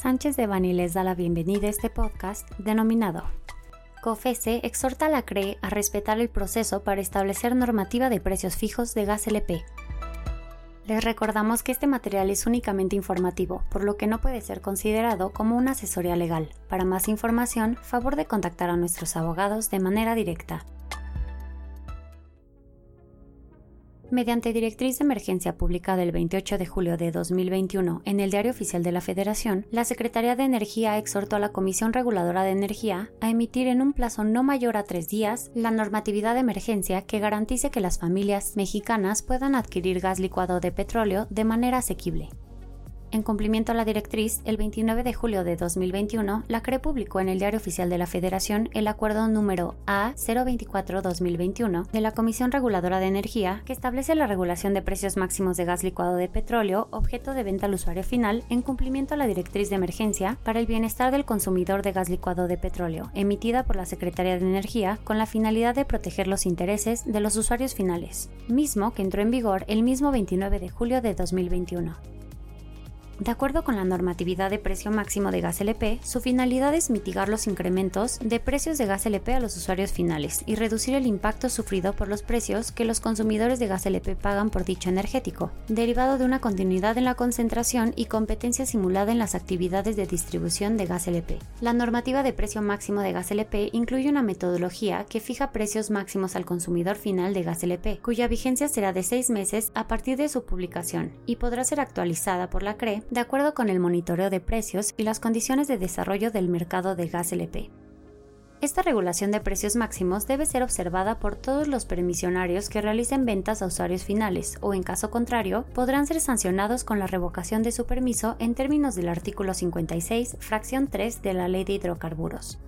Sánchez de Bani les da la bienvenida a este podcast denominado COFESE exhorta a la CRE a respetar el proceso para establecer normativa de precios fijos de gas LP. Les recordamos que este material es únicamente informativo, por lo que no puede ser considerado como una asesoría legal. Para más información, favor de contactar a nuestros abogados de manera directa. Mediante directriz de emergencia publicada el 28 de julio de 2021 en el Diario Oficial de la Federación, la Secretaría de Energía exhortó a la Comisión Reguladora de Energía a emitir en un plazo no mayor a tres días la normatividad de emergencia que garantice que las familias mexicanas puedan adquirir gas licuado de petróleo de manera asequible. En cumplimiento a la directriz, el 29 de julio de 2021, la CRE publicó en el Diario Oficial de la Federación el acuerdo número A024-2021 de la Comisión Reguladora de Energía que establece la regulación de precios máximos de gas licuado de petróleo objeto de venta al usuario final en cumplimiento a la directriz de emergencia para el bienestar del consumidor de gas licuado de petróleo, emitida por la Secretaría de Energía con la finalidad de proteger los intereses de los usuarios finales, mismo que entró en vigor el mismo 29 de julio de 2021. De acuerdo con la normatividad de precio máximo de gas LP, su finalidad es mitigar los incrementos de precios de gas LP a los usuarios finales y reducir el impacto sufrido por los precios que los consumidores de gas LP pagan por dicho energético, derivado de una continuidad en la concentración y competencia simulada en las actividades de distribución de gas LP. La normativa de precio máximo de gas LP incluye una metodología que fija precios máximos al consumidor final de gas LP, cuya vigencia será de seis meses a partir de su publicación y podrá ser actualizada por la CRE de acuerdo con el monitoreo de precios y las condiciones de desarrollo del mercado de gas LP. Esta regulación de precios máximos debe ser observada por todos los permisionarios que realicen ventas a usuarios finales o, en caso contrario, podrán ser sancionados con la revocación de su permiso en términos del artículo 56, fracción 3 de la Ley de Hidrocarburos.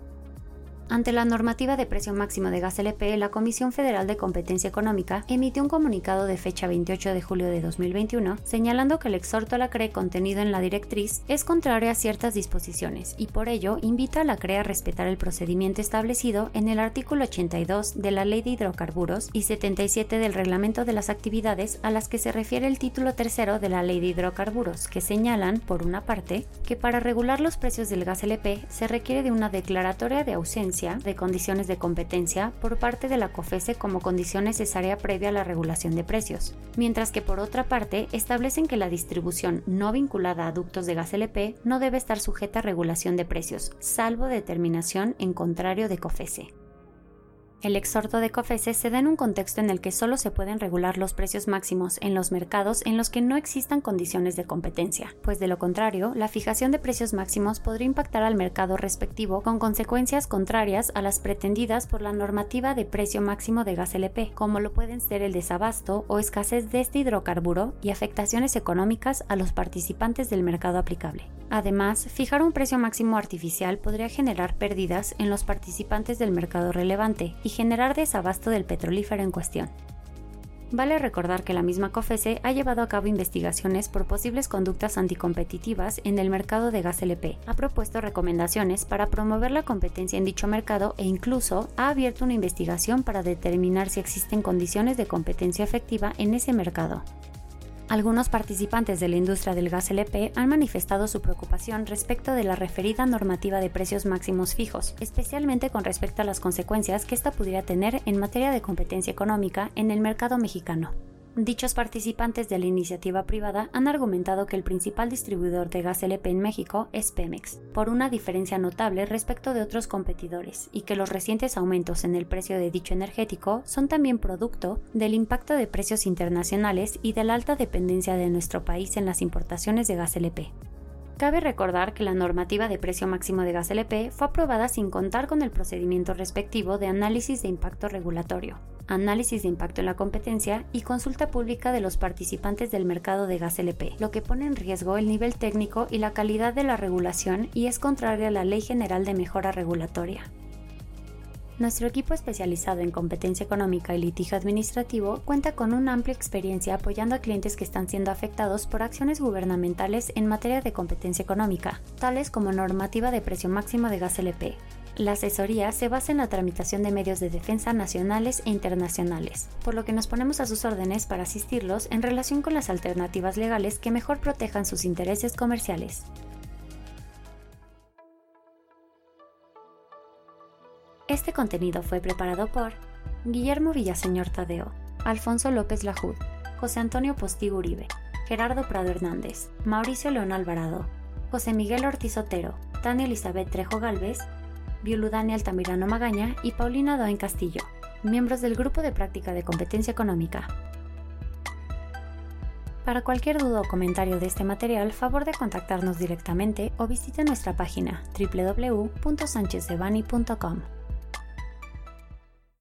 Ante la normativa de precio máximo de gas LP, la Comisión Federal de Competencia Económica emitió un comunicado de fecha 28 de julio de 2021 señalando que el exhorto a la CRE contenido en la directriz es contrario a ciertas disposiciones y por ello invita a la CRE a respetar el procedimiento establecido en el artículo 82 de la Ley de Hidrocarburos y 77 del Reglamento de las Actividades a las que se refiere el título tercero de la Ley de Hidrocarburos, que señalan, por una parte, que para regular los precios del gas LP se requiere de una declaratoria de ausencia de condiciones de competencia por parte de la COFESE como condición necesaria previa a la regulación de precios, mientras que por otra parte establecen que la distribución no vinculada a ductos de gas LP no debe estar sujeta a regulación de precios, salvo determinación en contrario de COFESE. El exhorto de COFESE se da en un contexto en el que solo se pueden regular los precios máximos en los mercados en los que no existan condiciones de competencia, pues de lo contrario, la fijación de precios máximos podría impactar al mercado respectivo con consecuencias contrarias a las pretendidas por la normativa de precio máximo de gas LP, como lo pueden ser el desabasto o escasez de este hidrocarburo y afectaciones económicas a los participantes del mercado aplicable. Además, fijar un precio máximo artificial podría generar pérdidas en los participantes del mercado relevante generar desabasto del petrolífero en cuestión. Vale recordar que la misma COFESE ha llevado a cabo investigaciones por posibles conductas anticompetitivas en el mercado de gas LP, ha propuesto recomendaciones para promover la competencia en dicho mercado e incluso ha abierto una investigación para determinar si existen condiciones de competencia efectiva en ese mercado. Algunos participantes de la industria del gas LP han manifestado su preocupación respecto de la referida normativa de precios máximos fijos, especialmente con respecto a las consecuencias que esta pudiera tener en materia de competencia económica en el mercado mexicano. Dichos participantes de la iniciativa privada han argumentado que el principal distribuidor de gas LP en México es Pemex, por una diferencia notable respecto de otros competidores, y que los recientes aumentos en el precio de dicho energético son también producto del impacto de precios internacionales y de la alta dependencia de nuestro país en las importaciones de gas LP. Cabe recordar que la normativa de precio máximo de gas LP fue aprobada sin contar con el procedimiento respectivo de análisis de impacto regulatorio, análisis de impacto en la competencia y consulta pública de los participantes del mercado de gas LP, lo que pone en riesgo el nivel técnico y la calidad de la regulación y es contraria a la Ley General de Mejora Regulatoria. Nuestro equipo especializado en competencia económica y litigio administrativo cuenta con una amplia experiencia apoyando a clientes que están siendo afectados por acciones gubernamentales en materia de competencia económica, tales como normativa de precio máximo de gas LP. La asesoría se basa en la tramitación de medios de defensa nacionales e internacionales, por lo que nos ponemos a sus órdenes para asistirlos en relación con las alternativas legales que mejor protejan sus intereses comerciales. Este contenido fue preparado por Guillermo Villaseñor Tadeo, Alfonso López Lajud, José Antonio Postigo Uribe, Gerardo Prado Hernández, Mauricio León Alvarado, José Miguel Ortiz Otero, Tania Elizabeth Trejo Galvez, Violudani Altamirano Magaña y Paulina Doen Castillo, miembros del Grupo de Práctica de Competencia Económica. Para cualquier duda o comentario de este material, favor de contactarnos directamente o visite nuestra página www.sanchezdevani.com.